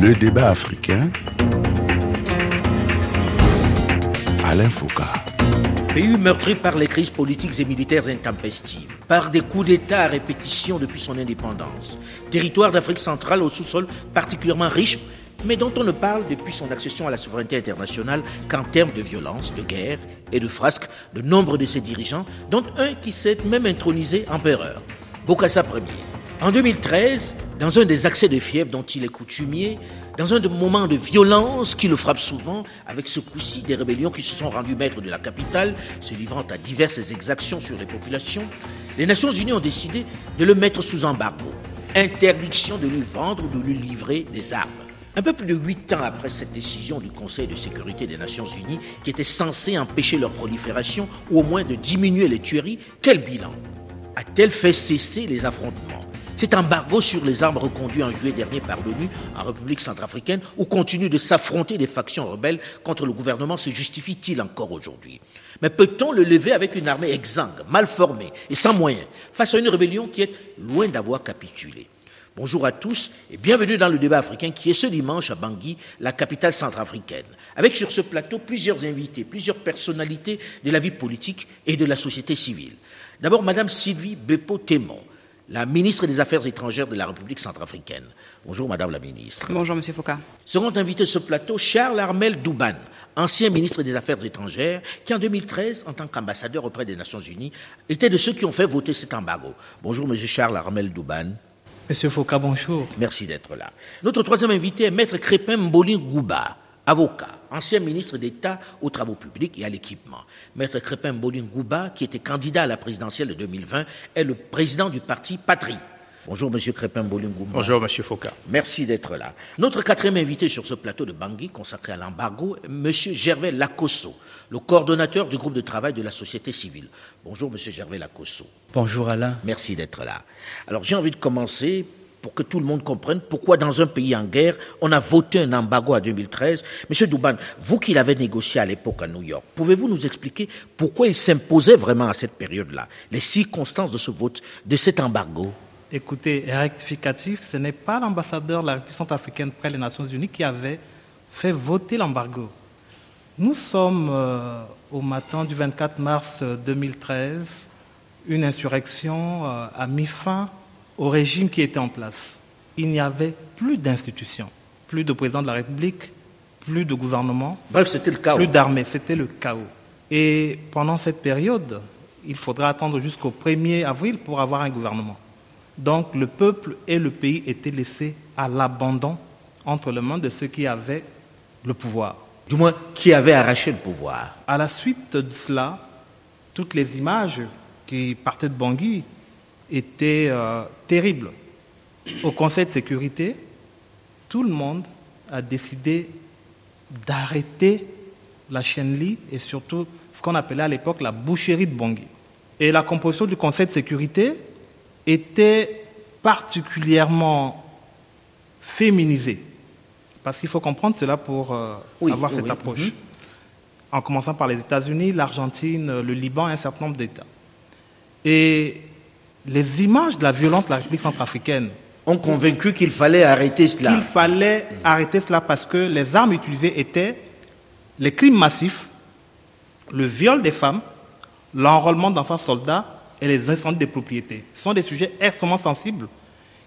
Le débat africain. Alain Foucault. Pays meurtri par les crises politiques et militaires intempestives, par des coups d'État à répétition depuis son indépendance. Territoire d'Afrique centrale au sous-sol particulièrement riche, mais dont on ne parle depuis son accession à la souveraineté internationale qu'en termes de violence, de guerre et de frasques de nombre de ses dirigeants, dont un qui s'est même intronisé empereur, Bokassa Ier. En 2013, dans un des accès de fièvre dont il est coutumier, dans un des moments de violence qui le frappe souvent, avec ce coup-ci des rébellions qui se sont rendues maîtres de la capitale, se livrant à diverses exactions sur les populations, les Nations Unies ont décidé de le mettre sous embargo. Interdiction de lui vendre ou de lui livrer des armes. Un peu plus de huit ans après cette décision du Conseil de sécurité des Nations Unies, qui était censée empêcher leur prolifération ou au moins de diminuer les tueries, quel bilan? A-t-elle fait cesser les affrontements? Cet embargo sur les armes reconduit en juillet dernier par l'ONU en République centrafricaine, où continuent de s'affronter des factions rebelles contre le gouvernement, se justifie-t-il encore aujourd'hui? Mais peut-on le lever avec une armée exsangue, mal formée et sans moyens, face à une rébellion qui est loin d'avoir capitulé? Bonjour à tous et bienvenue dans le débat africain qui est ce dimanche à Bangui, la capitale centrafricaine, avec sur ce plateau plusieurs invités, plusieurs personnalités de la vie politique et de la société civile. D'abord, Madame Sylvie Bepo-Témon, la ministre des Affaires étrangères de la République centrafricaine. Bonjour, Madame la ministre. Bonjour, Monsieur Foucault. Seront invités ce plateau Charles Armel Douban, ancien ministre des Affaires étrangères, qui en 2013, en tant qu'ambassadeur auprès des Nations Unies, était de ceux qui ont fait voter cet embargo. Bonjour, Monsieur Charles Armel Douban. Monsieur Foucault, bonjour. Merci d'être là. Notre troisième invité est Maître Crépin Mboli Gouba, avocat, ancien ministre d'État aux travaux publics et à l'équipement. Maître Crépin Bolin Gouba, qui était candidat à la présidentielle de 2020, est le président du parti Patrie. Bonjour, Monsieur Crépin Bolin Gouba. Bonjour, Monsieur Foucault. Merci d'être là. Notre quatrième invité sur ce plateau de Bangui, consacré à l'embargo, est Monsieur Gervais Lacosso, le coordonnateur du groupe de travail de la société civile. Bonjour, Monsieur Gervais Lacosso. Bonjour, Alain. Merci d'être là. Alors, j'ai envie de commencer pour que tout le monde comprenne pourquoi dans un pays en guerre, on a voté un embargo en 2013. Monsieur Douban, vous qui l'avez négocié à l'époque à New York, pouvez-vous nous expliquer pourquoi il s'imposait vraiment à cette période-là, les circonstances de ce vote, de cet embargo? Écoutez, rectificatif, ce n'est pas l'ambassadeur de la République centrafricaine près les Nations Unies qui avait fait voter l'embargo. Nous sommes euh, au matin du 24 mars 2013, une insurrection euh, a mis fin au régime qui était en place. Il n'y avait plus d'institutions, plus de président de la République, plus de gouvernement. Bref, c'était le chaos. Plus d'armée, c'était le chaos. Et pendant cette période, il faudra attendre jusqu'au 1er avril pour avoir un gouvernement. Donc le peuple et le pays étaient laissés à l'abandon entre les mains de ceux qui avaient le pouvoir. Du moins, qui avaient arraché le pouvoir. À la suite de cela, toutes les images qui partaient de Bangui était euh, terrible. Au Conseil de sécurité, tout le monde a décidé d'arrêter la chaîne Li et surtout ce qu'on appelait à l'époque la boucherie de Bangui. Et la composition du Conseil de sécurité était particulièrement féminisée. Parce qu'il faut comprendre cela pour euh, avoir cette approche. Mhm. En commençant par les États-Unis, l'Argentine, le Liban, un certain nombre d'États. Et les images de la violence de la République centrafricaine ont convaincu qu'il fallait arrêter cela. Il fallait arrêter cela parce que les armes utilisées étaient les crimes massifs, le viol des femmes, l'enrôlement d'enfants soldats et les incendies des propriétés. Ce sont des sujets extrêmement sensibles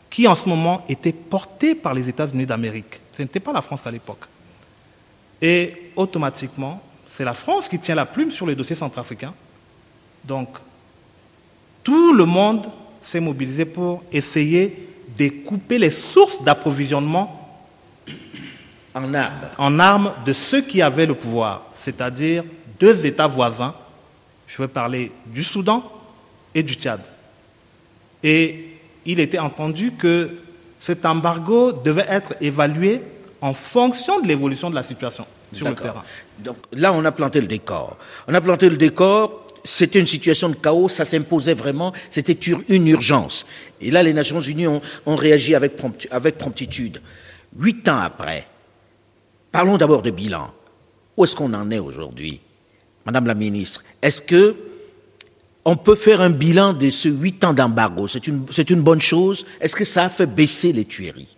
qui en ce moment étaient portés par les États-Unis d'Amérique. Ce n'était pas la France à l'époque. Et automatiquement, c'est la France qui tient la plume sur les dossiers centrafricains. Donc, tout le monde s'est mobilisé pour essayer de couper les sources d'approvisionnement en armes. en armes de ceux qui avaient le pouvoir, c'est-à-dire deux États voisins. Je veux parler du Soudan et du Tchad. Et il était entendu que cet embargo devait être évalué en fonction de l'évolution de la situation sur le terrain. Donc là, on a planté le décor. On a planté le décor c'était une situation de chaos, ça s'imposait vraiment, c'était une urgence. Et là, les Nations Unies ont, réagi avec, promptitude. Huit ans après, parlons d'abord de bilan. Où est-ce qu'on en est aujourd'hui Madame la ministre, est-ce que on peut faire un bilan de ce huit ans d'embargo? C'est une, une bonne chose? Est-ce que ça a fait baisser les tueries?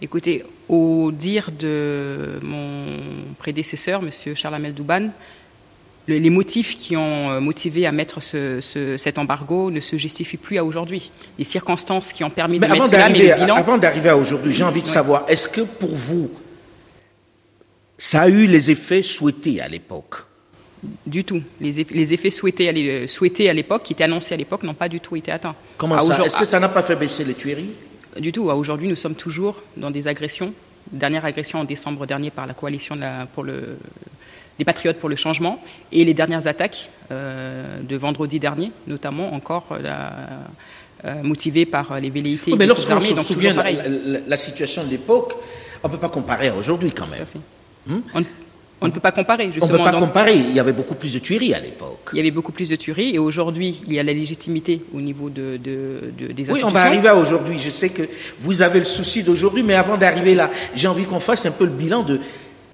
Écoutez, au dire de mon prédécesseur, M. Charles Amel Douban, les motifs qui ont euh, motivé à mettre cet embargo ne se justifient plus à aujourd'hui. Les circonstances qui ont permis de mettre cela, mais le bilan... Avant d'arriver à aujourd'hui, j'ai envie de savoir, est-ce que pour vous, ça a eu les effets souhaités à l'époque? Du tout. Les effets, souhaités à l'époque, qui étaient annoncés à l'époque, n'ont pas du tout été atteints. Comment ça? Est-ce que ça n'a pas fait baisser les tueries? Du tout. Aujourd'hui, nous sommes toujours dans des agressions. Dernière agression en décembre dernier par la coalition pour le, les Patriotes pour le changement et les dernières attaques euh, de vendredi dernier, notamment encore euh, euh, motivées par les velléités. mais lorsqu'on se souvient la, la, situation de l'époque, on ne peut pas comparer à aujourd'hui quand même. Hmm? On ne peut pas comparer, justement. On ne peut pas comparer. Il y avait beaucoup plus de tueries à l'époque. Il y avait beaucoup plus de tueries et aujourd'hui, il y a la légitimité au niveau de, des institutions. Oui, on va arriver à aujourd'hui. Je sais que vous avez le souci d'aujourd'hui, mais avant d'arriver là, j'ai envie qu'on fasse un peu le bilan de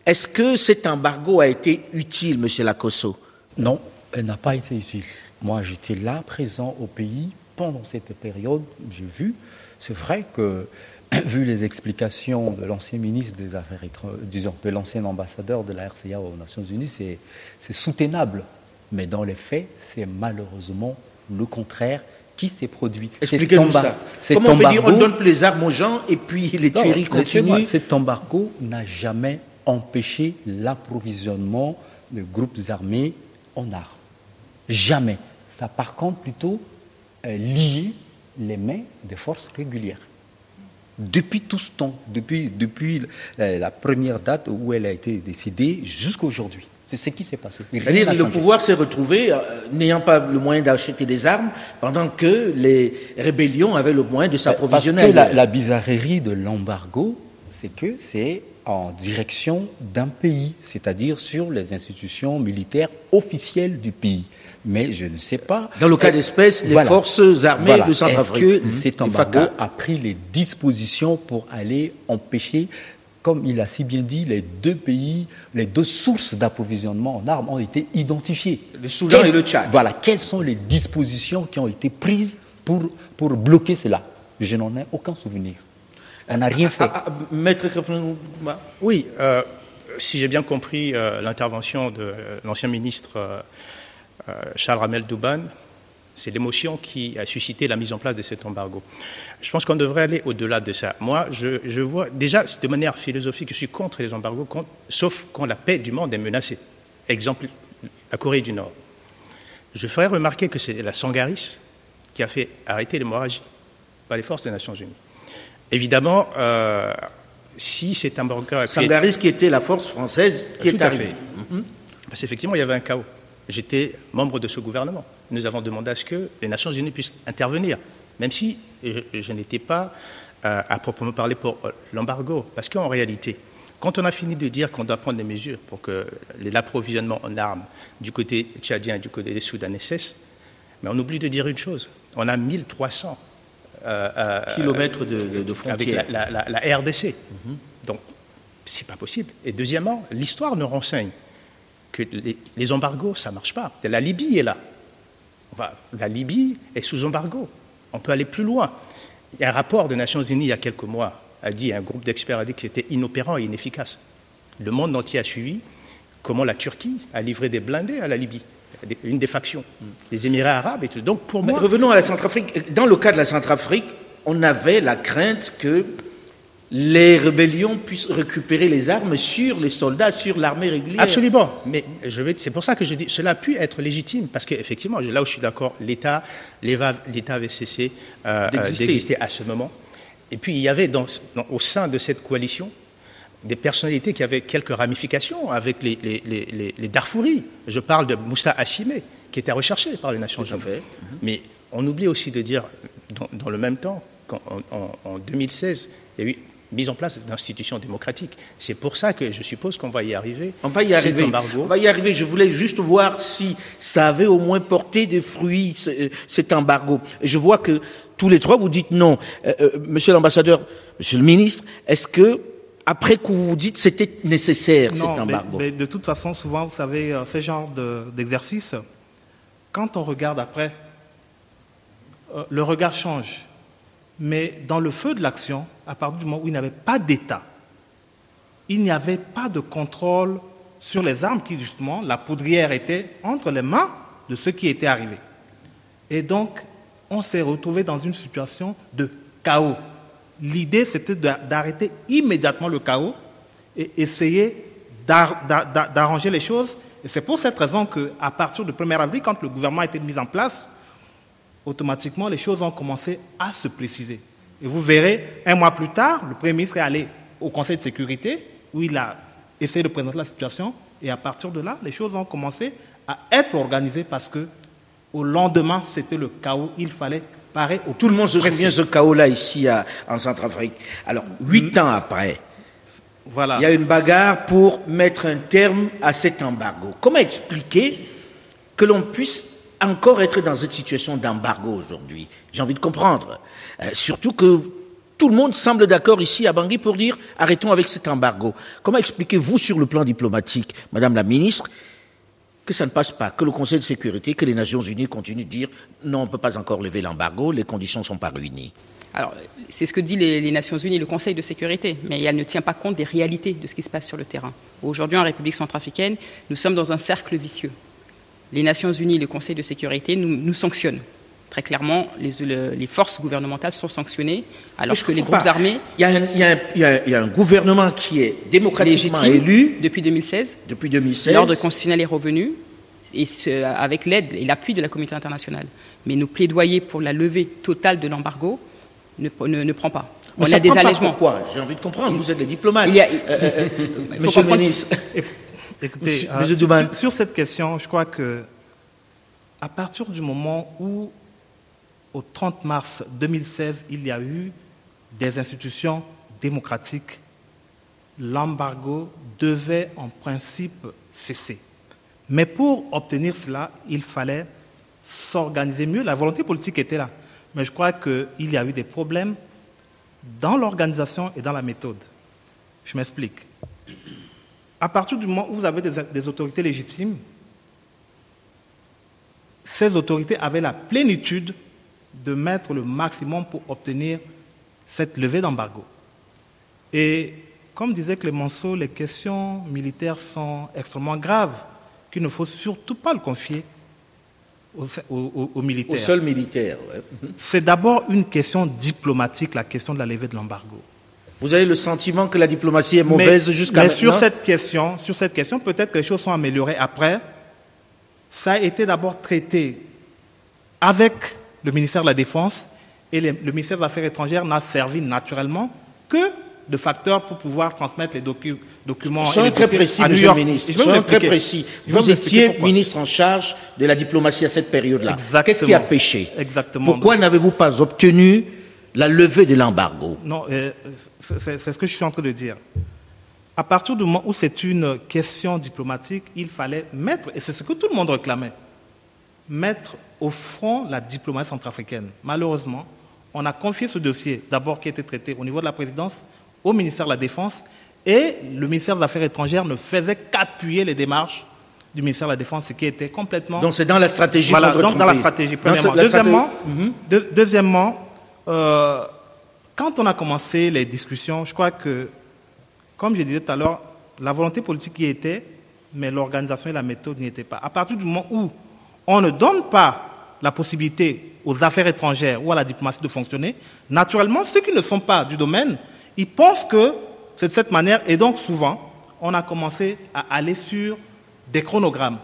est-ce que cet embargo a été utile, Monsieur Lacosso? Non, elle n'a pas été utile. Moi, j'étais là, présent au pays pendant cette période. J'ai vu. C'est vrai que vu les explications de l'ancien ministre des Affaires étrangères, disons, de l'ancien ambassadeur de la RCA aux Nations Unies, c'est soutenable. Mais dans les faits, c'est malheureusement le contraire qui s'est produit. Expliquez-nous ça. Comment on peut dire on donne les armes aux gens et puis les tueries continuent Cet embargo n'a jamais empêché l'approvisionnement de groupes armés en armes. Jamais. Ça par contre plutôt euh, lié les mains des forces régulières depuis tout ce temps, depuis, depuis euh, la première date où elle a été décidée jusqu'à aujourd'hui. C'est ce qui s'est passé. C'est-à-dire le pouvoir s'est retrouvé euh, n'ayant pas le moyen d'acheter des armes, pendant que les rébellions avaient le moyen de s'approvisionner. Parce que la, la bizarrerie de l'embargo, c'est que c'est en direction d'un pays, c'est-à-dire sur les institutions militaires officielles du pays mais je ne sais pas. Dans le cas d'espèce, les forces armées de Centrafrique. Est-ce que mmh. cet embargo a pris les dispositions pour aller empêcher, comme il a si bien dit, les deux pays, les deux sources d'approvisionnement en armes ont été identifiées. Le Soudan et le Tchad. Voilà, quelles sont les dispositions qui ont été prises pour, pour bloquer cela? Je n'en ai aucun souvenir. On n'a rien fait. Ah, ah, maître Oui, euh, si j'ai bien compris euh, l'intervention de l'ancien ministre. Euh, euh, Charles Ramel Douban, c'est l'émotion qui a suscité la mise en place de cet embargo. Je pense qu'on devrait aller au-delà de ça. Moi, je, vois déjà de manière philosophique, je suis contre les embargos, sauf quand la paix du monde est menacée. Exemple, la Corée du Nord. Je ferai remarquer que c'est la Sangaris qui a fait arrêter l'hémorragie, pas les forces des Nations Unies. Évidemment, euh, si cet embargo... Sangaris qui était la force française qui est arrivée. Mhm. Parce qu'effectivement, il y avait un chaos. J'étais membre de ce gouvernement. Nous avons demandé à ce que les Nations Unies puissent intervenir, même si je, n'étais pas euh, à proprement parler pour euh, l'embargo. Parce qu'en réalité, quand on a fini de dire qu'on doit prendre des mesures pour que l'approvisionnement en armes du côté tchadien et du côté des Soudanais cesse, mais on oublie de dire une chose. On a 1300 euh, kilomètres de, frontières avec la, RDC. Donc, mhm. Donc, c'est pas possible. Et deuxièmement, l'histoire nous renseigne que les, embargos, ça ne marche pas. La Libye est là. la Libye est sous embargo. On peut aller plus loin. Il y a un rapport des Nations Unies il y a quelques mois, a dit, un groupe d'experts a dit que c'était inopérant et inefficace. Le monde entier a suivi comment la Turquie a livré des blindés à la Libye, une des factions, les Émirats arabes et tout. Donc pour Revenons à la Centrafrique. Dans le cas de la Centrafrique, on avait la crainte que les rébellions puissent récupérer les armes sur les soldats, sur l'armée régulière. Absolument. Mais je vais, c'est pour ça que je dis, cela a pu être légitime, parce qu'effectivement, là où je suis d'accord, l'État, l'État avait cessé euh, euh, d'exister à ce moment. Et puis il y avait au sein de cette coalition des personnalités qui avaient quelques ramifications avec les, les, Darfouris. Je parle de Moussa Assimé, qui était recherché par les Nations Unies. Mais on oublie aussi de dire, dans, le même temps, qu'en en 2016, il y a eu mise en place d'institutions démocratiques. C'est pour ça que je suppose qu'on va y arriver. On va y arriver. On va y arriver. Je voulais juste voir si ça avait au moins porté des fruits, euh, cet embargo. Je vois que tous les trois, vous dites non. Euh, euh, monsieur l'ambassadeur, monsieur le ministre, est-ce que, après que vous vous dites c'était nécessaire, cet embargo mais, de toute façon, souvent, vous savez, ce genre d'exercice, quand on regarde après, le regard change. Mais dans le feu de l'action, à partir du moment où il n'y avait pas d'État, il n'y avait pas de contrôle sur les armes qui, justement, la poudrière était entre les mains de ceux qui étaient arrivés. Et donc, on s'est retrouvé dans une situation de chaos. L'idée, c'était d'arrêter immédiatement le chaos et essayer d'arranger les choses. Et c'est pour cette raison qu'à partir du 1er avril, quand le gouvernement a été mis en place, automatiquement, les choses ont commencé à se préciser. Et vous verrez, un mois plus tard, le Premier ministre est allé au Conseil de sécurité, où il a essayé de présenter la situation, et à partir de là, les choses ont commencé à être organisées parce que, au lendemain, c'était le chaos, il fallait au Tout le monde se souvient de ce chaos-là ici en Centrafrique. Alors, huit mm. ans après, voilà. il y a une bagarre pour mettre un terme à cet embargo. Comment expliquer que l'on puisse encore être dans cette situation d'embargo aujourd'hui? J'ai envie de comprendre. Euh, surtout que tout le monde semble d'accord ici à Bangui pour dire arrêtons avec cet embargo. Comment expliquez-vous sur le plan diplomatique, Madame la Ministre, que ça ne passe pas, que le Conseil de sécurité, que les Nations Unies continuent de dire non, on ne peut pas encore lever l'embargo, les conditions ne sont pas réunies alors, c'est ce que dit les, les, Nations Unies, le Conseil de sécurité, mais elle ne tient pas compte des réalités de ce qui se passe sur le terrain. Aujourd'hui, en République centrafricaine, nous sommes dans un cercle vicieux les Nations Unies, le Conseil de sécurité nous, sanctionnent. Très clairement, les, forces gouvernementales sont sanctionnées, alors que les groupes armés. Il y, a un, gouvernement qui est démocratiquement élu. Depuis 2016. Depuis 2016. L'ordre constitutionnel est revenu, et avec l'aide et l'appui de la communauté internationale. Mais nos plaidoyers pour la levée totale de l'embargo ne, ne, prend pas. On a des allègements. Pourquoi? J'ai envie de comprendre. Vous êtes des diplomates. Euh, euh, euh, monsieur le ministre. Écoutez, euh, sur, cette question, je crois que à partir du moment où, au 30 mars 2016, il y a eu des institutions démocratiques, l'embargo devait en principe cesser. Mais pour obtenir cela, il fallait s'organiser mieux. La volonté politique était là. Mais je crois qu'il y a eu des problèmes dans l'organisation et dans la méthode. Je m'explique à partir du moment où vous avez des, autorités légitimes, ces autorités avaient la plénitude de mettre le maximum pour obtenir cette levée d'embargo. Et comme disait Clémenceau, les questions militaires sont extrêmement graves, qu'il ne faut surtout pas le confier aux, militaires. Aux seuls militaires. C'est d'abord une question diplomatique, la question de la levée de l'embargo. Vous avez le sentiment que la diplomatie est mauvaise jusqu'à maintenant Mais sur cette question, sur cette question, peut-être que les choses sont améliorées après. Ça a été d'abord traité avec le ministère de la Défense et le ministère des Affaires étrangères n'a servi naturellement que de facteur pour pouvoir transmettre les documents. Soyez très précis, à New York. ministre. Soyez très précis. Vous étiez ministre en charge de la diplomatie à cette période-là. Qu'est-ce qui a péché Exactement. Pourquoi n'avez-vous pas obtenu la levée de l'embargo? Non, euh, c'est ce que je suis en train de dire. À partir du moment où c'est une question diplomatique, il fallait mettre, et c'est ce que tout le monde réclamait, mettre au front la diplomatie centrafricaine. Malheureusement, on a confié ce dossier, d'abord qui était traité au niveau de la présidence, au ministère de la Défense, et le ministère des Affaires étrangères ne faisait qu'appuyer les démarches du ministère de la Défense, ce qui était complètement... Donc c'est dans la stratégie Voilà, donc dans la stratégie, premièrement. deuxièmement, mhm. deuxièmement euh, quand on a commencé les discussions, je crois que, comme je disais tout à l'heure, la volonté politique y était, mais l'organisation et la méthode n'y étaient pas. À partir du moment où on ne donne pas la possibilité aux affaires étrangères ou à la diplomatie de fonctionner, naturellement, ceux qui ne sont pas du domaine, ils pensent que c'est de cette manière, et donc souvent, on a commencé à aller sur des chronogrammes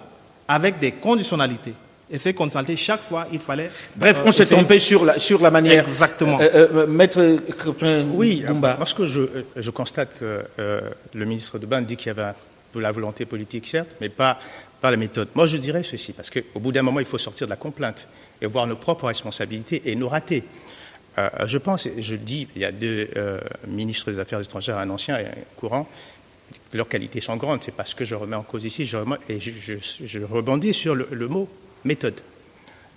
avec des conditionnalités. Et ces conditionnalités, chaque fois, il fallait. Bref, on s'est trompé sur la, sur la manière. Exactement. Euh, euh, euh Maître Oui, parce que je, je constate que euh, le ministre de Ban dit qu'il y avait de la volonté politique, certes, mais pas, la méthode. Moi, je dirais ceci, parce qu'au bout d'un moment, il faut sortir de la complainte et voir nos propres responsabilités et nos ratés. je pense, et je le dis, il y a deux ministres des Affaires étrangères, un ancien et un courant, leurs qualités sont grandes, c'est pas ce que je remets en cause ici, je et je, rebondis sur le mot méthode.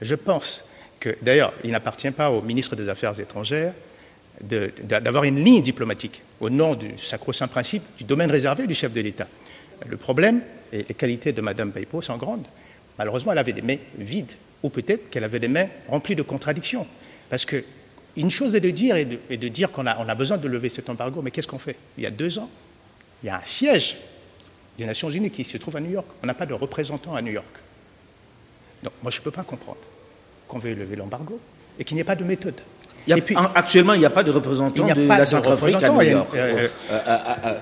Je pense que, d'ailleurs, il n'appartient pas au ministre des Affaires étrangères d'avoir une ligne diplomatique au nom du sacro-saint principe du domaine réservé du chef de l'État. Le problème, et les qualités de Mme Baipo sont grandes. Malheureusement, elle avait des mains vides, ou peut-être qu'elle avait des mains remplies de contradictions. Parce qu'il Une chose est de dire, et de, dire qu'on a, on a besoin de lever cet embargo, mais qu'est-ce qu'on fait? Il y a deux ans, il y a un siège des Nations Unies qui se trouve à New York. On n'a pas de représentant à New York. Donc moi, je ne peux pas comprendre qu'on veuille lever l'embargo et qu'il n'y ait pas de méthode. et puis, actuellement, il n'y a pas de représentant de la Centrafrique à New York. Euh, euh, euh,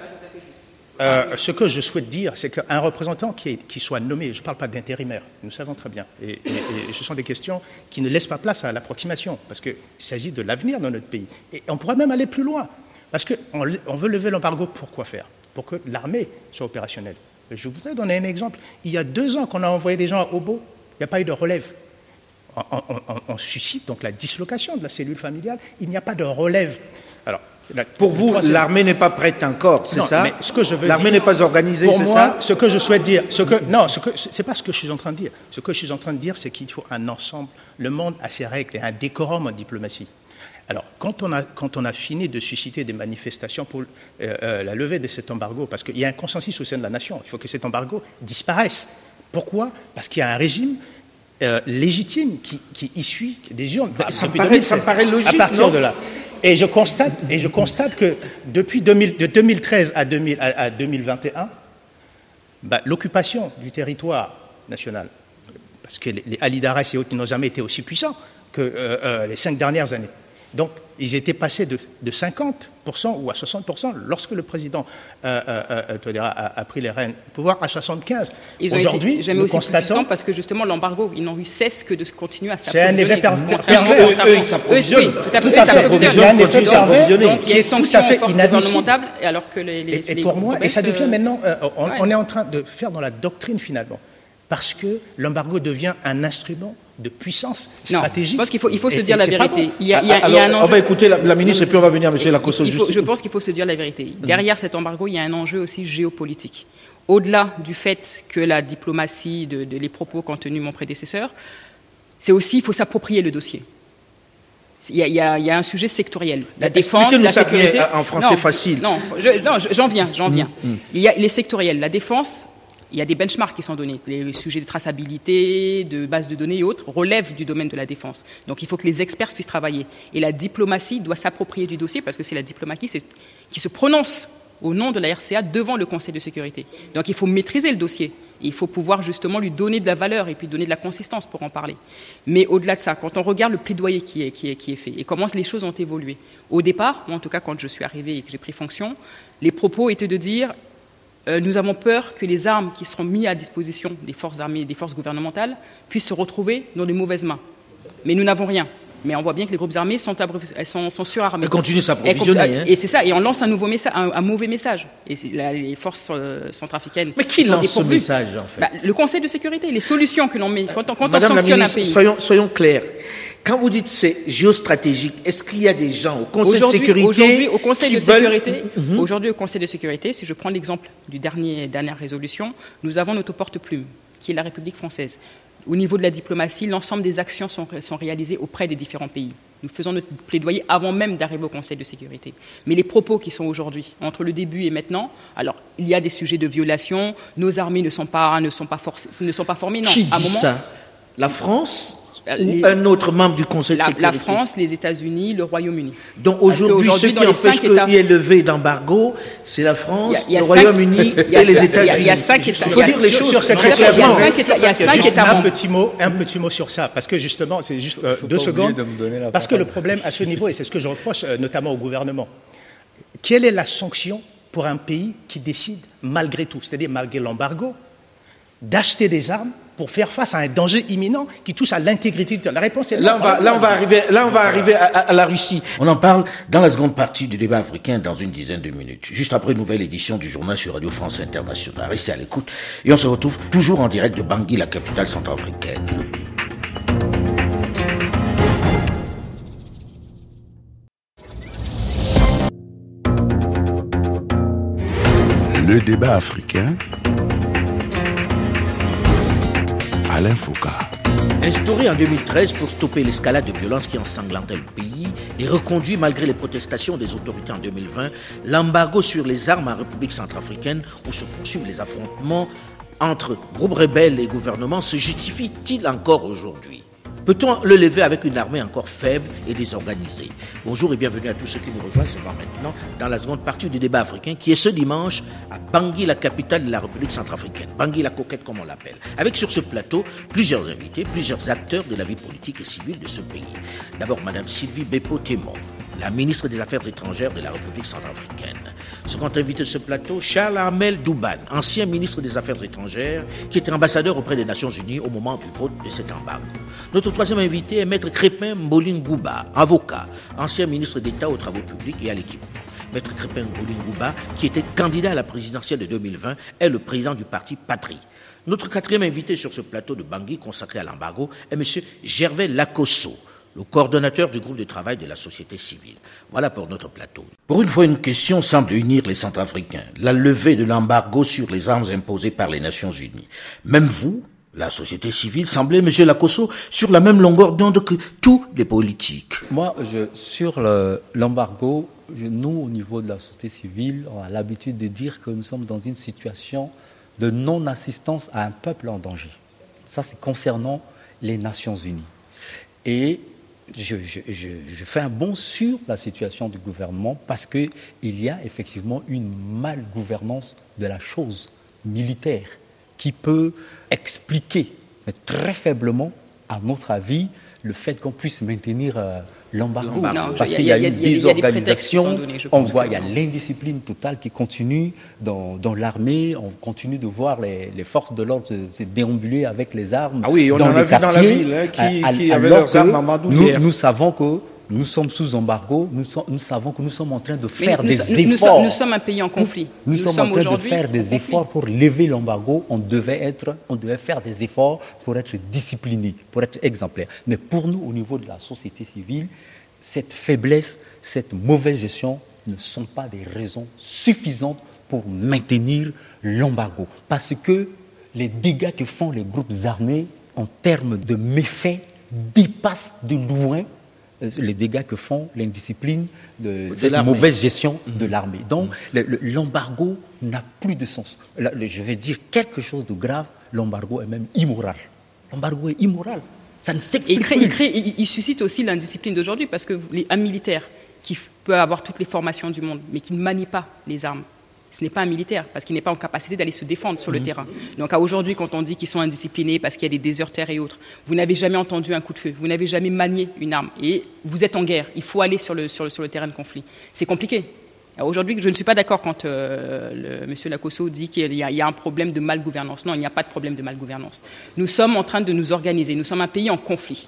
ce que je souhaite dire, c'est qu'un représentant qui, soit nommé, je ne parle pas d'intérimaire, nous savons très bien, et, ce sont des questions qui ne laissent pas place à l'approximation, parce qu'il s'agit de l'avenir dans notre pays. Et on pourrait même aller plus loin, parce qu'on on veut lever l'embargo pour quoi faire? Pour que l'armée soit opérationnelle. Je voudrais donner un exemple. Il y a deux ans qu'on a envoyé des gens à Obo, il n'y a pas eu de relève. On, suscite donc la dislocation de la cellule familiale, il n'y a pas de relève. Alors, pour vous, l'armée n'est pas prête encore, c'est ça ce que je veux L'armée n'est pas organisée, c'est ça ce que je souhaite dire, ce que, non, ce que, c'est pas ce que je suis en train de dire. Ce que je suis en train de dire, c'est qu'il faut un ensemble. Le monde a ses règles et un décorum en diplomatie. Alors, quand on, a, quand on a fini de susciter des manifestations pour euh, euh, la levée de cet embargo, parce qu'il y a un consensus au sein de la nation, il faut que cet embargo disparaisse. Pourquoi? Parce qu'il y a un régime euh, légitime qui, qui issue des urnes. ça, me paraît, ça, paraît, logique. À partir de là. Et je constate, que depuis 2000, de 2013 à, 2000, à, 2021, bah, l'occupation du territoire national, parce que les, les et autres n'ont jamais été aussi puissants que euh, euh, les cinq dernières années. Donc, ils étaient passés de, 50% ou à 60% lorsque le président euh, euh, euh, a, pris les rênes du pouvoir à 75%. Aujourd'hui, nous constatons parce que justement l'embargo, ils n'ont eu cesse que de continuer à s'approvisionner. C'est un effet pervers. Eux, ils s'approvisionnent. tout à fait. Il y a un effet il y a une sanction force gouvernementale alors que les, les, et, pour moi, et ça devient maintenant, on est en train de faire dans la doctrine finalement, parce que l'embargo devient un instrument de puissance stratégique. je pense qu'il faut, il faut se dire la vérité. Il y a, un enjeu... On va écouter la, ministre et puis on va venir, Monsieur Lacoste. Je pense qu'il faut se dire la vérité. Derrière cet embargo, il y a un enjeu aussi géopolitique. Au-delà du fait que la diplomatie, de, les propos qu'ont tenus mon prédécesseur, c'est aussi, il faut s'approprier le dossier. Il y, a, un sujet sectoriel. La défense, la sécurité. En français facile. Non, j'en viens, j'en viens. Mm, mm. Il y a les sectoriels. La défense, il y a des benchmarks qui sont donnés. Les sujets de traçabilité, de base de données et autres relèvent du domaine de la défense. Donc il faut que les experts puissent travailler. Et la diplomatie doit s'approprier du dossier parce que c'est la diplomatie qui se prononce au nom de la RCA devant le Conseil de sécurité. Donc il faut maîtriser le dossier. Il faut pouvoir justement lui donner de la valeur et puis donner de la consistance pour en parler. Mais au-delà de ça, quand on regarde le plaidoyer qui est, fait et comment les choses ont évolué, au départ, moi en tout cas quand je suis arrivé et que j'ai pris fonction, les propos étaient de dire euh, nous avons peur que les armes qui seront mises à disposition des forces armées et des forces gouvernementales puissent se retrouver dans de mauvaises mains. Mais nous n'avons rien. Mais on voit bien que les groupes armés sont, elles sont, surarmés. Elles continuent s'approvisionner. Hein. Et c'est ça. Et on lance un, nouveau message, un, mauvais message. Et les forces euh, centrafricaines. Mais qui lance ce message, en fait bah, Le Conseil de sécurité. Les solutions que l'on met. Quand on, quand on sanctionne un pays. Soyons, soyons clairs. Quand vous dites c'est géostratégique, est-ce qu'il y a des gens au Conseil de sécurité Aujourd'hui, au Conseil de sécurité, mhm. aujourd'hui au Conseil de sécurité, si je prends l'exemple du dernier dernière résolution, nous avons notre porte-plume, qui est la République française. Au niveau de la diplomatie, l'ensemble des actions sont, sont réalisées auprès des différents pays. Nous faisons notre plaidoyer avant même d'arriver au Conseil de sécurité. Mais les propos qui sont aujourd'hui, entre le début et maintenant, alors il y a des sujets de violation, nos armées ne sont pas, ne sont pas, forcées, ne sont pas formées, non. Qui dit ça? La France ou un autre membre du Conseil de sécurité La France, les États-Unis, le Royaume-Uni. Donc aujourd'hui, ceux qui empêchent qu'il y ait levé d'embargo, c'est la France, le Royaume-Uni et les États-Unis. Il y a cinq États. Il faut dire les choses sur cette clairement. Il y a cinq États un petit mot, un petit mot sur ça, parce que justement, c'est juste euh, deux secondes. Parce que le problème à ce niveau, et c'est ce que je reproche euh, notamment au gouvernement, quelle est la sanction pour un pays qui décide malgré tout, c'est-à-dire malgré l'embargo, d'acheter des armes pour faire face à un danger imminent qui touche à l'intégrité. La réponse est là. On va, là, on va arriver, là, on va arriver à, la Russie. On en parle dans la seconde partie du débat africain dans une dizaine de minutes. Juste après une nouvelle édition du journal sur Radio France Internationale. Restez à l'écoute et on se retrouve toujours en direct de Bangui, la capitale centrafricaine. Le débat africain Alain Foucault. Instauré en 2013 pour stopper l'escalade de violence qui ensanglantait le pays et reconduit malgré les protestations des autorités en 2020, l'embargo sur les armes en République centrafricaine où se poursuivent les affrontements entre groupes rebelles et gouvernements se justifie-t-il encore aujourd'hui? Peut-on le lever avec une armée encore faible et désorganisée? Bonjour et bienvenue à tous ceux qui nous rejoignent seulement maintenant dans la seconde partie du débat africain qui est ce dimanche à Bangui, la capitale de la République centrafricaine. Bangui, la coquette comme on l'appelle. Avec sur ce plateau plusieurs invités, plusieurs acteurs de la vie politique et civile de ce pays. D'abord Madame Sylvie Bepo-Témon, la ministre des Affaires étrangères de la République centrafricaine. Second invité de ce plateau, Charles Armel Douban, ancien ministre des Affaires étrangères, qui était ambassadeur auprès des Nations Unies au moment du vote de cet embargo. Notre troisième invité est Maître Crépin Mbolin Gouba, avocat, ancien ministre d'État aux Travaux publics et à l'équipement. Maître Crépin Mbolin Gouba, qui était candidat à la présidentielle de 2020, est le président du parti Patrie. Notre quatrième invité sur ce plateau de Bangui consacré à l'embargo est M. Gervais Lacosso, le coordonnateur du groupe de travail de la société civile. Voilà pour notre plateau. Pour une fois, une question semble unir les Centrafricains, la levée de l'embargo sur les armes imposées par les Nations Unies. Même vous, la société civile, semblez, M. Lacosso, sur la même longueur d'onde que tous les politiques. Moi, je, sur l'embargo, nous, au niveau de la société civile, on a l'habitude de dire que nous sommes dans une situation de non-assistance à un peuple en danger. Ça, c'est concernant les Nations Unies. Et je, fais un bond sur la situation du gouvernement parce qu'il y a effectivement une malgouvernance de la chose militaire qui peut expliquer, très faiblement, à notre avis, le fait qu'on puisse maintenir euh, l'embargo. Parce qu'il y, a une désorganisation, on voit, il y a l'indiscipline totale qui continue dans, l'armée, on continue de voir les, forces de l'ordre se, déambuler avec les armes. Ah oui, on dans en a vu dans la ville, hein, qui, avaient leurs armes en nous, nous savons que nous sommes sous embargo, nous, nous, savons que nous sommes en train de faire des efforts. Nous, sommes un pays en conflit. Nous, sommes, en train de faire des efforts pour lever l'embargo. On devait, être, on devait faire des efforts pour être discipliné, pour être exemplaire. Mais pour nous, au niveau de la société civile, cette faiblesse, cette mauvaise gestion ne sont pas des raisons suffisantes pour maintenir l'embargo. Parce que les dégâts que font les groupes armés en termes de méfaits dépassent de loin les dégâts que font l'indiscipline, de, la mauvaise gestion mhm. de l'armée. Donc l'embargo n'a plus de sens. je vais dire quelque chose de grave, l'embargo est même immoral. L'embargo est immoral. Ça ne s'explique il, il, suscite aussi l'indiscipline d'aujourd'hui parce que les, un militaire qui peut avoir toutes les formations du monde, mais qui ne manie pas les armes, ce n'est pas un militaire, parce qu'il n'est pas en capacité d'aller se défendre sur le mhm. terrain. Donc à aujourd'hui, quand on dit qu'ils sont indisciplinés parce qu'il y a des déserteurs et autres, vous n'avez jamais entendu un coup de feu, vous n'avez jamais manié une arme, et vous êtes en guerre, il faut aller sur le, sur le, terrain de conflit. C'est compliqué. Aujourd'hui, je ne suis pas d'accord quand euh, M. Lacosso dit qu'il y, y, a un problème de malgouvernance. Non, il n'y a pas de problème de malgouvernance. Nous sommes en train de nous organiser. Nous sommes un pays en conflit.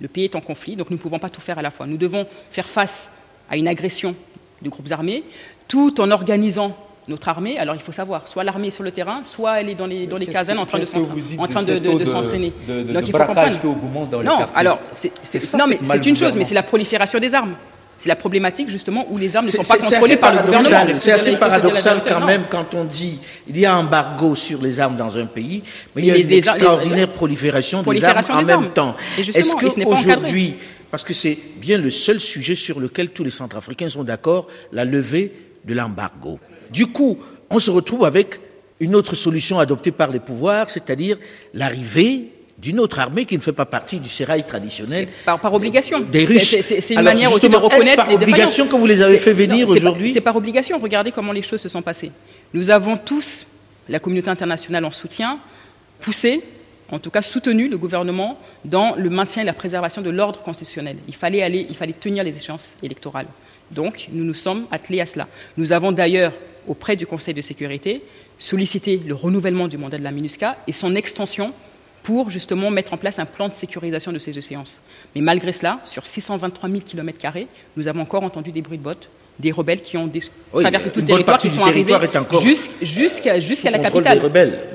Le pays est en conflit, donc nous ne pouvons pas tout faire à la fois. Nous devons faire face à une agression de groupes armés, tout en organisant notre armée, alors il faut savoir, soit l'armée est sur le terrain, soit elle est dans les, dans les casernes en train de s'entraîner. Donc il faut comprendre. Dans non, alors, c'est, non, mais c'est une chose, mais c'est la prolifération des armes. C'est la problématique justement où les armes ne sont pas contrôlées par le gouvernement. C'est assez paradoxal quand même quand on dit il y a un embargo sur les armes dans un pays, mais il y a une extraordinaire prolifération, des armes en même temps. Est-ce qu'aujourd'hui, parce que c'est bien le seul sujet sur lequel tous les Centrafricains sont d'accord, la levée de l'embargo. Du coup, on se retrouve avec une autre solution adoptée par les pouvoirs, c'est-à-dire l'arrivée d'une autre armée qui ne fait pas partie du sérail traditionnel. Par, par obligation. Des Russes. C'est une manière aussi de reconnaître par obligation que vous les avez fait venir aujourd'hui C'est par obligation. Regardez comment les choses se sont passées. Nous avons tous, la communauté internationale en soutien, poussé, en tout cas soutenu le gouvernement dans le maintien et la préservation de l'ordre constitutionnel. Il fallait aller, il fallait tenir les échéances électorales. Donc, nous nous sommes attelés à cela. Nous avons d'ailleurs auprès du Conseil de sécurité, solliciter le renouvellement du mandat de la MINUSCA et son extension pour justement mettre en place un plan de sécurisation de ces échéances. Mais malgré cela, sur 623 000 km, nous avons encore entendu des bruits de bottes, des rebelles qui ont traversé tout le territoire, qui sont arrivés jusqu'à la capitale.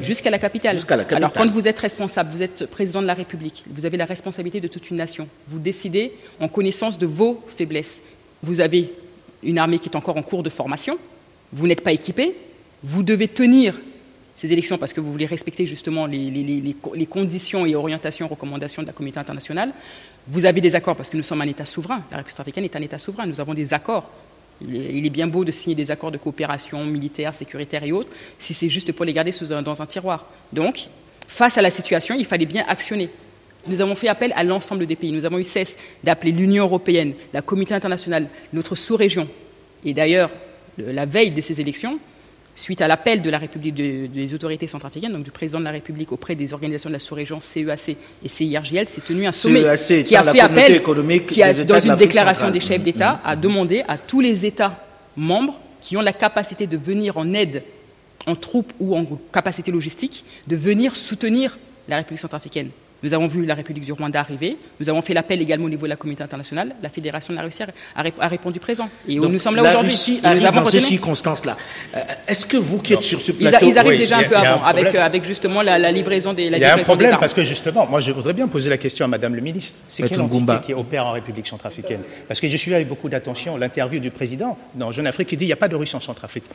Jusqu'à la capitale. Alors quand vous êtes responsable, vous êtes président de la République, vous avez la responsabilité de toute une nation. Vous décidez en connaissance de vos faiblesses. Vous avez une armée qui est encore en cours de formation, vous n'êtes pas équipé, vous devez tenir ces élections parce que vous voulez respecter justement les, conditions et orientations, recommandations de la communauté internationale. Vous avez des accords parce que nous sommes un État souverain. La République africaine est un État souverain. Nous avons des accords. Il est, bien beau de signer des accords de coopération militaire, sécuritaire et autres, si c'est juste pour les garder dans un tiroir. Donc, face à la situation, il fallait bien actionner. Nous avons fait appel à l'ensemble des pays. Nous avons eu cesse d'appeler l'Union européenne, la communauté internationale, notre sous-région. Et d'ailleurs, la veille de ces élections, suite à l'appel de la République des autorités centrafricaines, donc du président de la République auprès des organisations de la sous-région CEAC et CIRGL, s'est tenu un sommet CEAC qui a fait appel, qui a, dans une déclaration centrale. des chefs d'État, a demandé à tous les États membres qui ont la capacité de venir en aide en troupes ou en capacité logistique, de venir soutenir la République centrafricaine. Nous avons vu la République du Rwanda arriver. Nous avons fait l'appel également au niveau de la communauté internationale. La Fédération de la Russie a, ré- a répondu présent. Et Donc, nous sommes là la aujourd'hui. Russie nous avons dans ces circonstances-là. Euh, Est-ce que vous qui êtes sur ce Ils, a- plateau... ils arrivent oui, déjà un peu avant, un avec, euh, avec justement la, la livraison des la Il y a un problème parce que justement, moi je voudrais bien poser la question à Madame le ministre. C'est quelle entité qui opère en République centrafricaine? Parce que je suis avec beaucoup d'attention l'interview du président dans Jeune Afrique qui dit il n'y a pas de Russes en Centrafrique.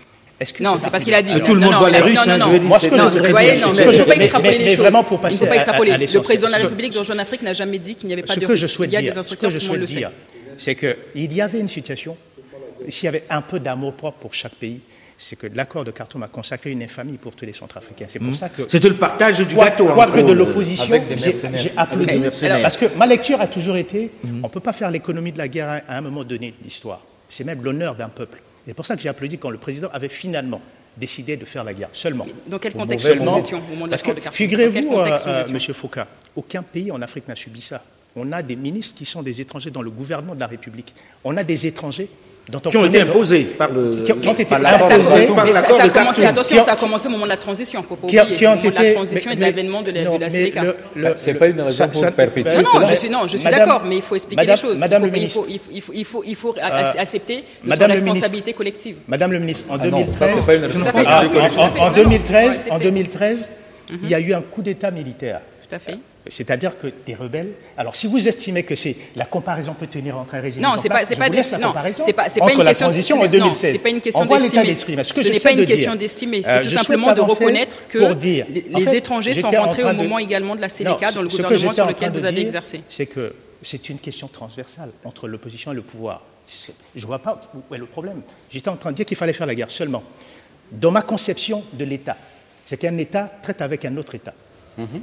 Est-ce que Non, c'est pas ce qu'il a dit. Tout le Non, monde non, voit les Russes, non, hein, non, dire, Moi, ce que Non, je vous voudrais voyez, dire, non, ce il que ne faut pas extrapoler les mais choses. vraiment pour passer Il ne faut pas extrapoler. Le président de la Ce que- République dans Jeune Afrique n'a jamais dit qu'il n'y avait pas Ce de que Russes. Il y a des ce que instructeurs, tout le monde souhaite le sait. dire, c'est qu'il y avait une situation, s'il y avait un peu d'amour propre pour chaque pays, c'est que l'accord de Khartoum a consacré une infamie pour tous les Centrafricains. C'est pour ça que C'était le partage du Quoi- gâteau. en Quoique gros, de euh, l'opposition, j'ai applaudi. Avec des mercenaires. Parce que ma lecture a toujours été on ne peut pas faire l'économie de la guerre à- à un moment donné de l'histoire. C'est même l'honneur d'un peuple. C'est pour ça que j'ai applaudi quand le président avait finalement décidé de faire la guerre, seulement. Dans quel Au contexte nous étions au moment de Parce que figurez-vous, euh, euh, Monsieur Foucault, aucun pays en Afrique n'a subi ça. On a des ministres qui sont des étrangers dans le gouvernement de la République. On a des étrangers Qui ont été imposés par le... qui ont- qui ont été par Ça, ça, l'accord de- imposés par mais ça- l'accord ça a de commencé, Khartoum. attention, ça a commencé au moment de la transition, il ne faut pas qui ont- oublier. qui ont de la été- transition mais- et de l'avènement de la, non, de la mais CDK. le- C'est pas une raison pour perpétuer Non, non, je suis, non, je suis d'accord, mais il faut expliquer Madame- les choses. Madame il, le faut, il, ministre. faut, il, faut, il faut, il faut, il faut Euh, accepter notre responsabilité collective. Madame le ministre, en Ah non, 2013, ça, c'est pas une Tout à fait. responsabilité Ah, collective. en, en- en Non, non, 2013, ouais, en c'est 2013, il y a eu un coup d'État militaire. Tout à fait. C'est-à-dire que des rebelles. Alors, si vous estimez que c'est la comparaison peut tenir entre un régime Non, c'est pas, c'est pas, laisse la comparaison pas, entre une la transition n'est- non, 2016. c'est pas une question d'estimer. ce que Ce n'est pas une de question d'estimer. euh, C'est tout simplement de reconnaître que pour dire, les fait, étrangers sont rentrés au de- moment également de la CDK Non, dans le gouvernement sur lequel de vous avez exercé. C'est que c'est une question transversale entre l'opposition et le pouvoir. Je ne vois pas où est le problème. J'étais en train de dire qu'il fallait faire la guerre seulement. Dans ma conception de l'État, c'est qu'un État traite avec un autre État.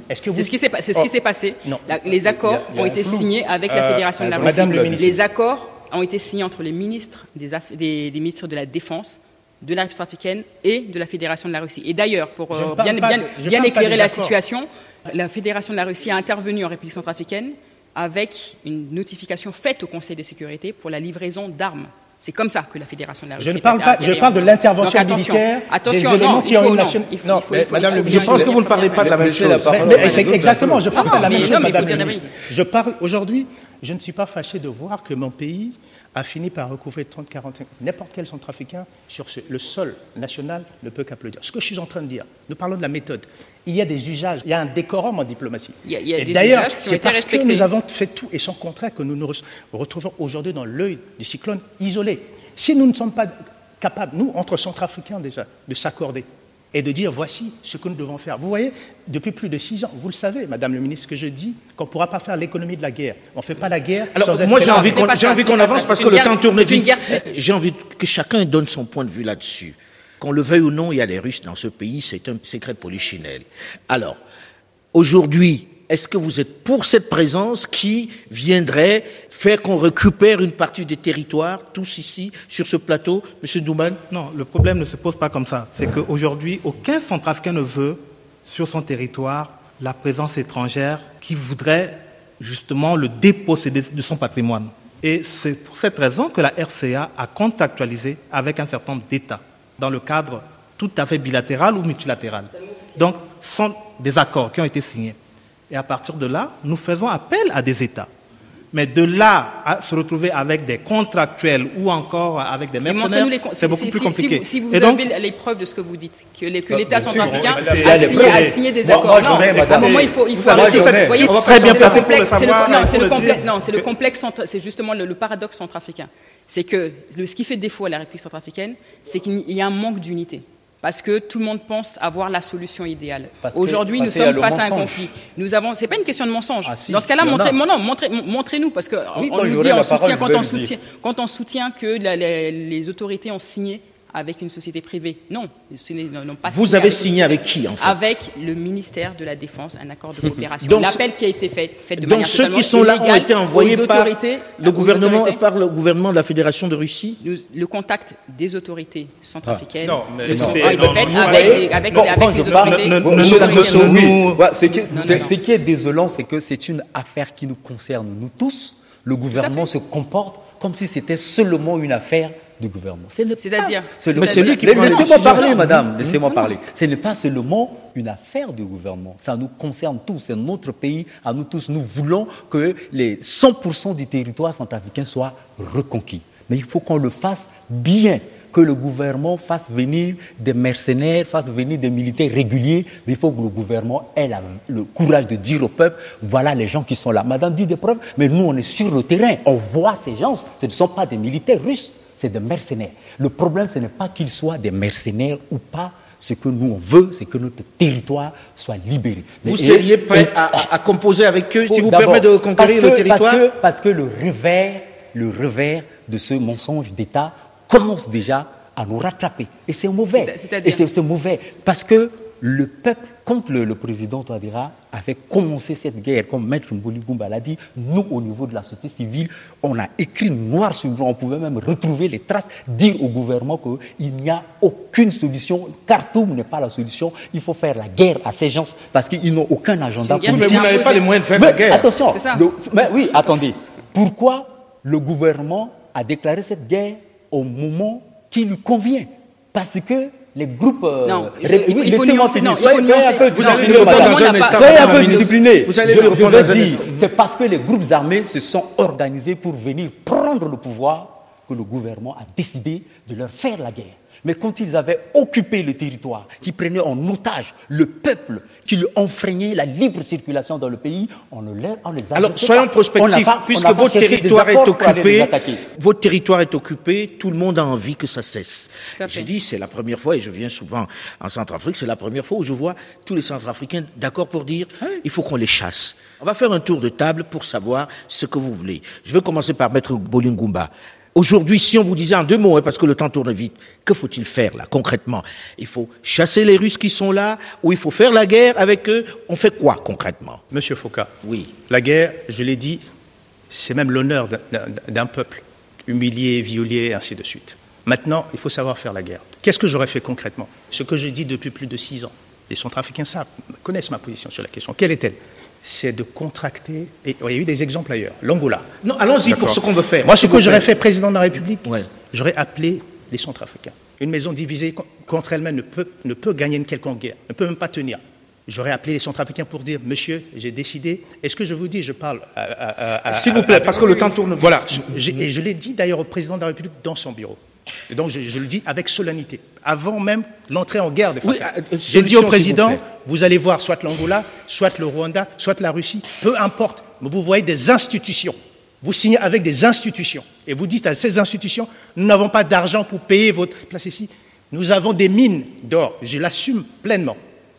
Est-ce que vous... C'est ce qui s'est pa- c'est ce qui Oh, s'est passé. non. La- les accords il y a ont été flou. signés avec la Euh, Fédération de la Russie. Madame le ministre. Les accords ont été signés entre les ministres des, aff- des- des ministres de la Défense, de la République africaine et de la Fédération de la Russie. Et d'ailleurs, pour euh, bien, de- éclairer la accords. situation, la Fédération de la Russie a intervenu en République centrafricaine avec une notification faite au Conseil de sécurité pour la livraison d'armes. C'est comme ça que la Fédération de la Russie Je ne parle pas, je parle de l'intervention militaire, attention, des éléments non, qui il ont faut, une non, nation. il faut- Non, il faut- mais il faut- Madame Je pense que vous ne parlez pas de la même chose. exactement, je parle Non, de la même chose, Madame. Je parle aujourd'hui, je ne suis pas fâché de voir que mon pays a fini par recouvrer 30, 40, n'importe quel centrafricain sur ce- le sol national ne peut qu'applaudir. Ce que je suis en train de dire, nous parlons de la méthode. Il y a des usages, il y a un décorum en diplomatie. Il y a- il y a et d'ailleurs, c'est parce respectés. que nous avons fait tout et son contraire que nous nous re- retrouvons aujourd'hui dans l'œil du cyclone isolé. Si nous ne sommes pas capables, nous, entre centrafricains déjà, de s'accorder et de dire voici ce que nous devons faire. Vous voyez, depuis plus de six ans, vous le savez, Madame le ministre, ce que je dis, qu'on ne pourra pas faire l'économie de la guerre. On ne fait pas la guerre Alors, sans moi, j'ai envie qu'on avance parce que le temps tourne vite. guerre- J'ai envie que chacun donne son point de vue là-dessus. Qu'on le veuille ou non, il y a des Russes dans ce pays, c'est un secret polichinelle. Alors, aujourd'hui, est-ce que vous êtes pour cette présence qui viendrait faire qu'on récupère une partie des territoires, tous ici, sur ce plateau, Monsieur Douman Non, le problème ne se pose pas comme ça. C'est qu'aujourd'hui, aucun centrafricain ne veut, sur son territoire, la présence étrangère qui voudrait justement le déposséder de son patrimoine. Et c'est pour cette raison que la RCA a contractualisé avec un certain nombre d'États, dans le cadre tout à fait bilatéral ou multilatéral. Donc, ce sont des accords qui ont été signés. Et à partir de là, nous faisons appel à des États. Mais de là à se retrouver avec des contractuels ou encore avec des mercenaires, c'est si- beaucoup si- plus compliqué. Si vous, si vous Et donc, avez les preuves de ce que vous dites, que les- que Bah, l'État centrafricain a, signé, preuves. a signé des Moi- accords. moi, j'en non, à un moment, il faut, il faut arrêter. j'en ai. Vous voyez, On va c'est très bien le pour c'est le- savoir, non, il c'est faut le le complexe- non, c'est le complexe, centra- c'est justement le, le paradoxe centrafricain. C'est que le- ce qui fait défaut à la République centrafricaine, c'est qu'il y a un manque d'unité. Parce que tout le monde pense avoir la solution idéale. Que- Aujourd'hui, nous sommes face à un conflit. Nous avons, c'est pas une question de mensonge. Ah, si, Dans ce cas-là, montrez, a. non, montrez, montrez-nous, parce Oui, on quand nous dit la en parole, soutien, je quand on soutient, quand on soutient que la- les, les autorités ont signé avec une société privée. Non, ce n'est- non, non, pas Vous avez avec- signé avec qui, en fait Avec le ministère de la Défense, un accord de coopération. Donc, L'appel qui a été fait, fait de Donc manière ceux qui sont là ont été envoyés par le gouvernement, par le gouvernement de la Fédération de Russie Nous- le contact des autorités centrafricaines Ah. Non, non, fait non, avec, avec, les- avec les autorités. Monsieur Non, non. ce qui est désolant, c'est que c'est une affaire qui nous concerne nous tous. Le gouvernement se comporte comme si c'était seulement une affaire du gouvernement. C'est-à-dire Mais c'est lui qui Laissez-moi parler, madame. Non, Laissez-moi non. parler. Ce n'est pas seulement une affaire du gouvernement. Ça nous concerne tous. C'est notre pays, à nous tous. Nous voulons que les 100% du territoire centrafricain soit reconquis. Mais il faut qu'on le fasse bien que le gouvernement fasse venir des mercenaires, fasse venir des militaires réguliers, mais il faut que le gouvernement ait la- le courage de dire au peuple, voilà les gens qui sont là. Madame dit des preuves, mais nous on est sur le terrain, on voit ces gens, ce ne sont pas des militaires russes, c'est des mercenaires. Le problème, ce n'est pas qu'ils soient des mercenaires ou pas, ce que nous on veut, c'est que notre territoire soit libéré. Vous seriez prêt et- à, composer avec eux si vous D'abord, permet de conquérir le territoire parce que, parce que le revers, le revers de ce mensonge d'État commence déjà à nous rattraper. Et c'est mauvais. Et c'est mauvais. Parce que le peuple, quand le, le président Touadéra avait commencé cette guerre, comme Maître Mboli Goumba l'a dit, nous, au niveau de la société civile, on a écrit noir sur blanc, on pouvait même retrouver les traces, dire au gouvernement qu'il n'y a aucune solution, Khartoum n'est pas la solution, il faut faire la guerre à ces gens, parce qu'ils n'ont aucun agenda guerre Mais politique. vous n'avez pas les moyens de faire Mais la guerre. Attention, C'est ça. le- mais oui, attendez. Pourquoi le gouvernement a déclaré cette guerre au moment qui lui convient Parce que les groupes. euh, Non, je- il faut- il faut nuancer, non, Soyez- un peu discipliné, Soyez un peu discipliné. Je, je veux dire, c'est parce que les groupes armés se sont organisés pour venir prendre le pouvoir que le gouvernement a décidé de leur faire la guerre. Mais quand ils avaient occupé le territoire, qui prenaient en otage le peuple, qui lui enfreignaient la libre circulation dans le pays, on ne les, on les Alors, soyons prospectifs, puisque votre territoire est occupé, votre territoire est occupé, tout le monde a envie que ça cesse. J'ai dit, c'est la première fois, et je viens souvent en Centrafrique, c'est la première fois où je vois tous les Centrafricains d'accord pour dire, il faut qu'on les chasse. On va faire un tour de table pour savoir ce que vous voulez. Je vais commencer par Maître Bolingumba. Aujourd'hui, si on vous disait en deux mots, hein, parce que le temps tourne vite, que faut-il faire là, concrètement? Il faut chasser les Russes qui sont là, ou il faut faire la guerre avec eux? On fait quoi concrètement? Monsieur Foucault, Oui. la guerre, je l'ai dit, c'est même l'honneur d'un- peuple, humilié, violé, et ainsi de suite. Maintenant, il faut savoir faire la guerre. Qu'est-ce que j'aurais fait concrètement? Ce que je dis depuis plus de six ans. Les Centrafricains savent, connaissent ma position sur la question. Quelle est-elle? C'est de contracter, et il y a eu des exemples ailleurs, l'Angola. Non, allons-y pour ce qu'on veut faire. Moi, ce que j'aurais fait président de la République, Ouais. j'aurais appelé les Centrafricains. Une maison divisée co- contre elle-même ne peut, ne peut gagner une quelconque guerre, ne peut même pas tenir. J'aurais appelé les Centrafricains pour dire, monsieur, j'ai décidé, est-ce que je vous dis, je parle à... à- à- à- S'il vous plaît, à- parce que le temps tourne. Voilà, et je l'ai dit d'ailleurs au président de la République dans son bureau. Et donc je, je le dis avec solennité, avant même l'entrée en guerre. De Oui, euh, euh, J'ai dit au président, vous allez voir soit l'Angola, soit le Rwanda, soit la Russie, peu importe, mais vous voyez des institutions. Vous signez avec des institutions et vous dites à ces institutions, nous n'avons pas d'argent pour payer votre place ici. Nous avons des mines d'or, je l'assume pleinement.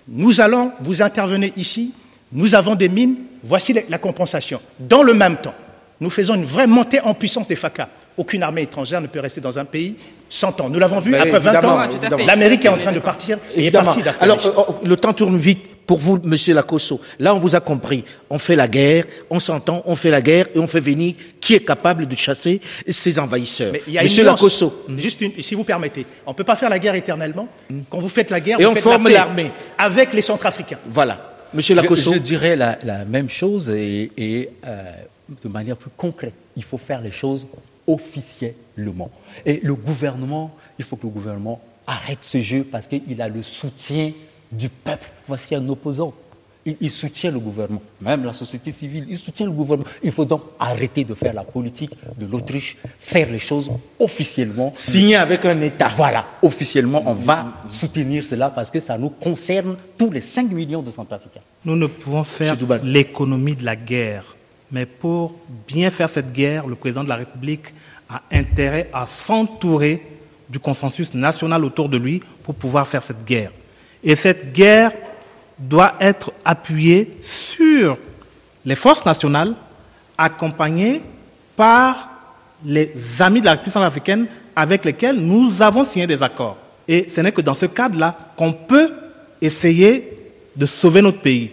Nous allons, vous intervenez ici, nous avons des mines, voici la- la compensation. Dans le même temps, nous faisons une vraie montée en puissance des FACA. Aucune armée étrangère ne peut rester dans un pays 100 ans. Nous l'avons vu, après 20 évidemment, ans, l'Amérique est en train de partir et est Évidemment. partie Alors, euh, euh, le temps tourne vite. Pour vous, Monsieur Lacosso, là, on vous a compris. On fait la guerre, on s'entend, on fait la guerre et on fait venir qui est capable de chasser ces envahisseurs. Mais il y a Monsieur. Lacosso. Juste une, si vous permettez, on ne peut pas faire la guerre éternellement. Quand vous faites la guerre, Et vous on faites forme l'armée. avec les Centrafricains. Voilà. Monsieur Je, Lacosso. je dirais la, la même chose et, et, euh, de manière plus concrète. Il faut faire les choses officiellement. Et le gouvernement, il faut que le gouvernement arrête ce jeu parce qu'il a le soutien du peuple. Voici un opposant. Il, il soutient le gouvernement, même la société civile, il soutient le gouvernement. Il faut donc arrêter de faire la politique de l'autruche, faire les choses officiellement. Signé avec un État. Voilà, officiellement, on va soutenir cela parce que ça nous concerne tous les 5 millions de Centrafricains. Nous ne pouvons faire l'économie de la guerre. Mais pour bien faire cette guerre, le président de la République a intérêt à s'entourer du consensus national autour de lui pour pouvoir faire cette guerre. Et cette guerre doit être appuyée sur les forces nationales, accompagnées par les amis de la République centrafricaine avec lesquels nous avons signé des accords. Et ce n'est que dans ce cadre-là qu'on peut essayer de sauver notre pays.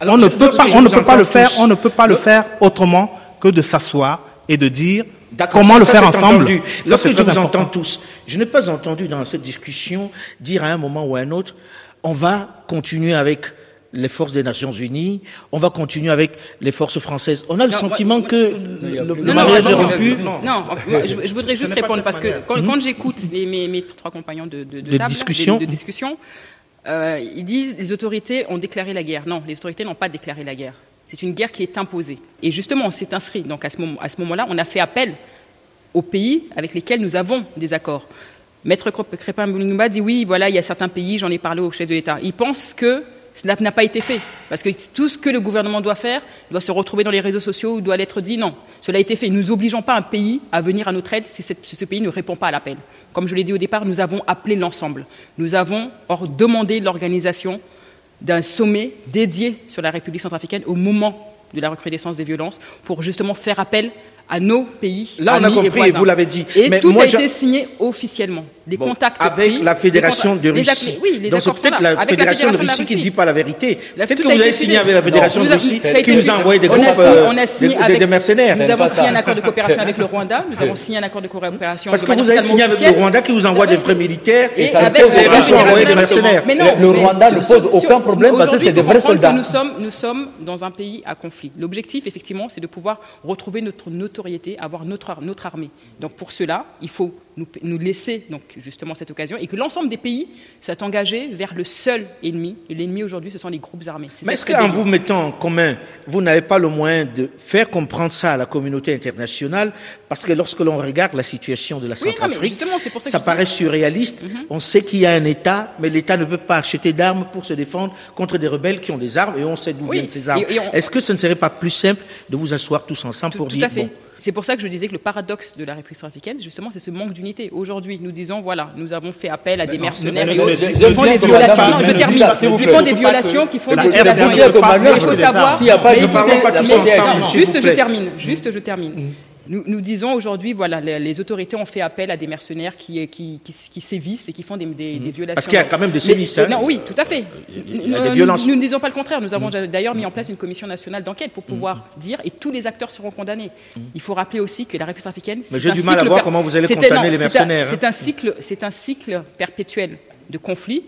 Alors, on ne peut pas, on ne peut pas le faire, on ne peut pas le le- faire autrement que de s'asseoir et de dire D'accord, comment ça- le ça, faire ensemble. entendu. Ça, Lorsque je vous important. entends tous, je n'ai pas entendu dans cette discussion dire à un moment ou à un autre, on va continuer avec les forces des Nations Unies, on va continuer avec les forces françaises. On a le Non, sentiment moi- que le, le Non, non, mariage est rompu. Non, je, je voudrais juste répondre parce que quand, quand j'écoute mes, mes trois compagnons de, de, de De table, discussion. de, de discussion, euh, ils disent les autorités ont déclaré la guerre. Non, les autorités n'ont pas déclaré la guerre. C'est une guerre qui est imposée. Et justement, on s'est inscrit. Donc à ce moment-là, on a fait appel aux pays avec lesquels nous avons des accords. Maître Crep- Crépin Boulingba dit oui, voilà, il y a certains pays, j'en ai parlé au chef de l'État. Il pense que cela n'a pas été fait. Parce que tout ce que le gouvernement doit faire doit se retrouver dans les réseaux sociaux ou doit l'être dit. Non, cela a été fait. Nous n'obligeons pas un pays à venir à notre aide si, ce pays ne répond pas à l'appel. Comme je l'ai dit au départ, nous avons appelé l'ensemble. Nous avons or demandé l'organisation d'un sommet dédié sur la République centrafricaine au moment de la recrudescence des violences pour justement faire appel à nos pays. Là, on a amis compris, et voisins. vous l'avez dit. Et Mais tout moi, a été signé officiellement. Des Bon, contacts avec pris, la Fédération de les Russie. Oui, les Donc c'est peut-être la Fédération de Russie qui ne dit pas la vérité. Peut-être que vous avez signé avec la Fédération Nous de Russie a qui fait. a envoyé des On a groupes euh, on a signé des- des- avec- des mercenaires. Nous avons signé un accord de coopération avec le Rwanda. Nous avons signé un accord de coopération. Parce que vous avez signé avec le. Rwanda qui vous envoie des vrais militaires Et les Russes ont envoyé des mercenaires. Mais non, Le Rwanda ne pose aucun problème parce que c'est des vrais soldats. Nous sommes, nous sommes dans un pays à conflit. L'objectif, effectivement, c'est de pouvoir retrouver notre notoriété, avoir notre armée. Donc pour cela, il faut nous, nous laisser donc, justement cette occasion et que l'ensemble des pays soient engagés vers le seul ennemi. Et l'ennemi aujourd'hui, ce sont les groupes armés. C'est Mais est-ce qu'en vous mettant en commun, vous n'avez pas le moyen de faire comprendre ça à la communauté internationale? Parce que lorsque l'on regarde la situation de la Oui, non, Centrafrique, pour ça paraît surréaliste. On sait qu'il y a un État, mais l'État ne peut pas acheter d'armes pour se défendre contre des rebelles qui ont des armes et on sait d'où Oui, viennent ces armes. on- Est-ce que ce ne serait pas plus simple de vous asseoir tous ensemble Tout, pour tout dire bon, C'est pour ça que je disais que le paradoxe de la République centrafricaine, justement, c'est ce manque d'unité. Aujourd'hui, nous disons, voilà, nous avons fait appel à des mercenaires et autres qui font des violations. je ne- termine. Qui font des violations, qui font des violations. il faut savoir. Juste, je termine. Juste, je termine. Nous, nous disons aujourd'hui, voilà, les, les autorités ont fait appel à des mercenaires qui, qui, qui, qui sévissent et qui font des, des, des violations. Parce qu'il y a quand même des sévices, hein. Non, oui, tout à fait. Il y a des Nous- violences. Nous ne disons pas le contraire. Nous avons d'ailleurs mis en place une commission nationale d'enquête pour pouvoir dire, et tous les acteurs seront condamnés. Il faut rappeler aussi que la République africaine. Mais c'est j'ai un du mal à cycle voir comment vous allez condamner les mercenaires, hein. C'est un cycle, c'est un cycle perpétuel de conflits.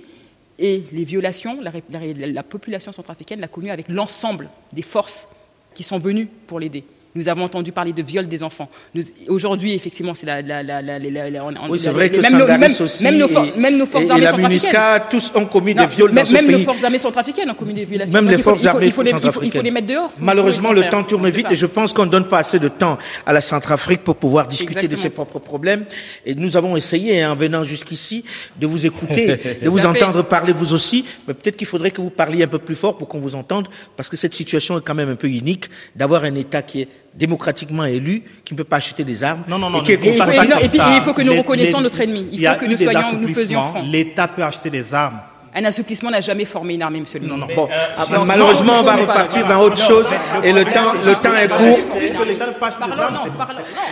Et les violations, la, la population centrafricaine l'a connue avec l'ensemble des forces qui sont venues pour l'aider. Nous avons entendu parler de viol des enfants. Aujourd'hui, effectivement, c'est la, la, la, la, Oui, c'est vrai que même nos- même- aussi même nos, forces armées centrafricaines. MINUSCA, tous ont commis des viols même, dans ce même nos pays. forces armées centrafricaines ont commis des violations. Même les forces armées les- il faut- les mettre dehors. Malheureusement, le temps tourne vite et je pense qu'on ne donne pas assez de temps à la Centrafrique pour pouvoir discuter de ses propres problèmes. Et nous avons essayé, hein, en venant jusqu'ici, de vous écouter, de vous entendre parler vous aussi. Mais peut-être qu'il faudrait que vous parliez un peu plus fort pour qu'on vous entende, parce que cette situation est quand même un peu unique d'avoir un État qui est démocratiquement élu, qui ne peut pas acheter des armes. Non, non, non. et et non, comme et puis, il faut que nous reconnaissions les- notre ennemi. Il faut que nous soyons- nous faisions front. L'État peut acheter des armes. Un assouplissement n'a jamais formé une armée, monsieur le ministre. Bon, euh, ah, malheureusement, on va repartir dans autre chose et le temps, le temps est court.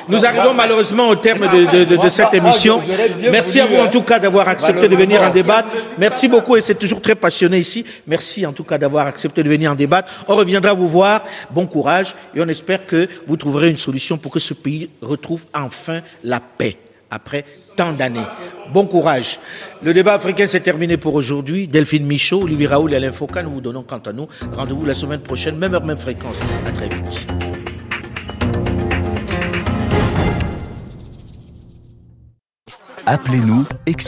Nous arrivons malheureusement au terme de, de- de- de cette émission. Merci à vous en tout cas d'avoir accepté de venir en débattre. Merci beaucoup et c'est toujours très passionné ici. Merci en tout cas d'avoir accepté de venir en débattre. On reviendra vous voir. Bon courage et on espère que vous trouverez une solution pour que ce pays retrouve enfin la paix après tant d'années. Bon courage. Le débat africain s'est terminé pour aujourd'hui. Delphine Michaud, Olivier Raoul et Alain Foucault, nous vous donnons quant à nous rendez-vous la semaine prochaine, même heure, même fréquence. À très vite. Appelez-nous,